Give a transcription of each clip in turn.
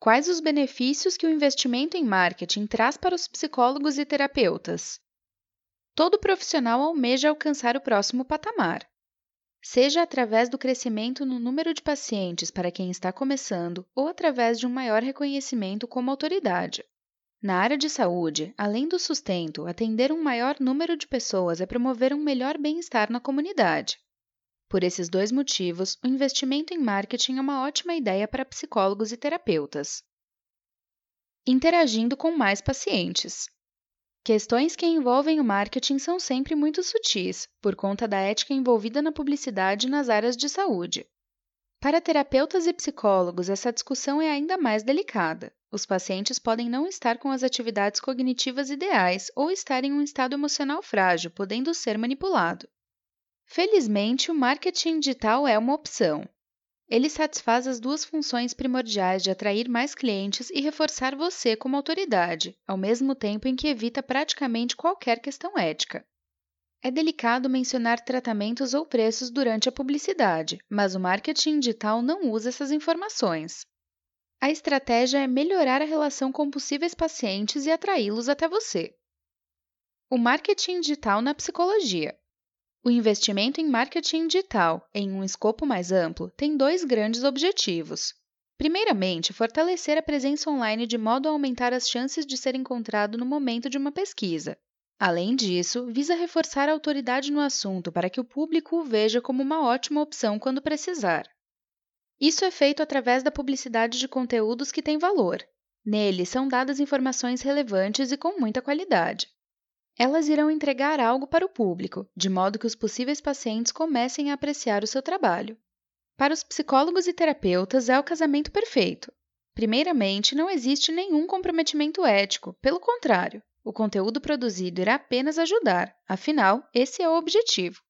Quais os benefícios que o investimento em marketing traz para os psicólogos e terapeutas? Todo profissional almeja alcançar o próximo patamar. Seja através do crescimento no número de pacientes para quem está começando ou através de um maior reconhecimento como autoridade. Na área de saúde, além do sustento, atender um maior número de pessoas é promover um melhor bem-estar na comunidade. Por esses dois motivos, o investimento em marketing é uma ótima ideia para psicólogos e terapeutas. Interagindo com mais pacientes. Questões que envolvem o marketing são sempre muito sutis, por conta da ética envolvida na publicidade nas áreas de saúde. Para terapeutas e psicólogos, essa discussão é ainda mais delicada. Os pacientes podem não estar com as atividades cognitivas ideais ou estar em um estado emocional frágil, podendo ser manipulado. Felizmente, o marketing digital é uma opção. Ele satisfaz as duas funções primordiais de atrair mais clientes e reforçar você como autoridade, ao mesmo tempo em que evita praticamente qualquer questão ética. É delicado mencionar tratamentos ou preços durante a publicidade, mas o marketing digital não usa essas informações. A estratégia é melhorar a relação com possíveis pacientes e atraí-los até você. O marketing digital na psicologia. O investimento em marketing digital, em um escopo mais amplo, tem dois grandes objetivos. Primeiramente, fortalecer a presença online de modo a aumentar as chances de ser encontrado no momento de uma pesquisa. Além disso, visa reforçar a autoridade no assunto para que o público o veja como uma ótima opção quando precisar. Isso é feito através da publicidade de conteúdos que têm valor. Nele são dadas informações relevantes e com muita qualidade. Elas irão entregar algo para o público, de modo que os possíveis pacientes comecem a apreciar o seu trabalho. Para os psicólogos e terapeutas, é o casamento perfeito. Primeiramente, não existe nenhum comprometimento ético, pelo contrário, o conteúdo produzido irá apenas ajudar, afinal, esse é o objetivo.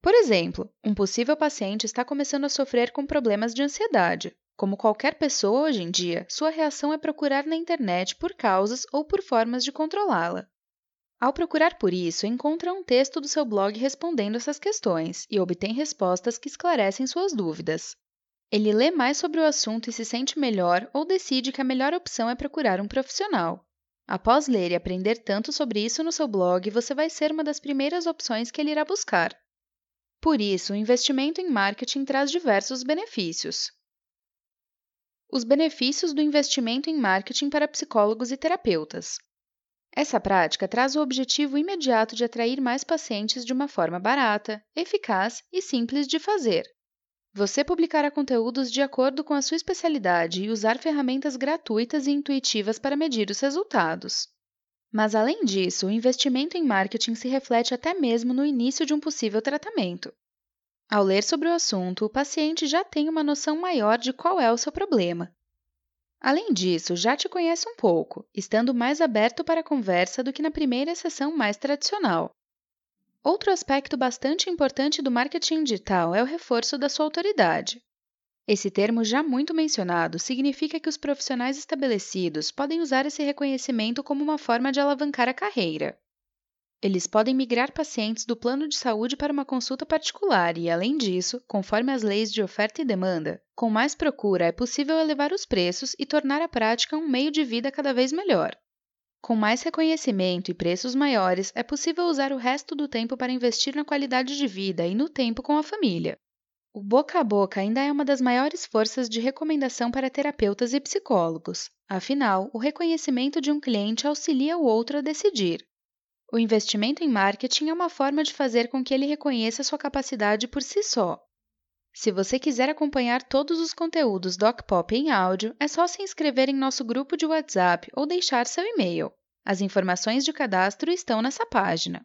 Por exemplo, um possível paciente está começando a sofrer com problemas de ansiedade. Como qualquer pessoa hoje em dia, sua reação é procurar na internet por causas ou por formas de controlá-la. Ao procurar por isso, encontra um texto do seu blog respondendo essas questões e obtém respostas que esclarecem suas dúvidas. Ele lê mais sobre o assunto e se sente melhor ou decide que a melhor opção é procurar um profissional. Após ler e aprender tanto sobre isso no seu blog, você vai ser uma das primeiras opções que ele irá buscar. Por isso, o investimento em marketing traz diversos benefícios. Os benefícios do investimento em marketing para psicólogos e terapeutas. Essa prática traz o objetivo imediato de atrair mais pacientes de uma forma barata, eficaz e simples de fazer. Você publicará conteúdos de acordo com a sua especialidade e usar ferramentas gratuitas e intuitivas para medir os resultados. Mas, além disso, o investimento em marketing se reflete até mesmo no início de um possível tratamento. Ao ler sobre o assunto, o paciente já tem uma noção maior de qual é o seu problema Além disso, já te conhece um pouco, estando mais aberto para a conversa do que na primeira sessão mais tradicional. Outro aspecto bastante importante do marketing digital é o reforço da sua autoridade. Esse termo, já muito mencionado, significa que os profissionais estabelecidos podem usar esse reconhecimento como uma forma de alavancar a carreira. Eles podem migrar pacientes do plano de saúde para uma consulta particular e, além disso, conforme as leis de oferta e demanda, com mais procura é possível elevar os preços e tornar a prática um meio de vida cada vez melhor. Com mais reconhecimento e preços maiores, é possível usar o resto do tempo para investir na qualidade de vida e no tempo com a família. O boca a boca ainda é uma das maiores forças de recomendação para terapeutas e psicólogos. Afinal, o reconhecimento de um cliente auxilia o outro a decidir, o investimento em marketing é uma forma de fazer com que ele reconheça sua capacidade por si só. Se você quiser acompanhar todos os conteúdos do Pop em áudio, é só se inscrever em nosso grupo de WhatsApp ou deixar seu e-mail. As informações de cadastro estão nessa página.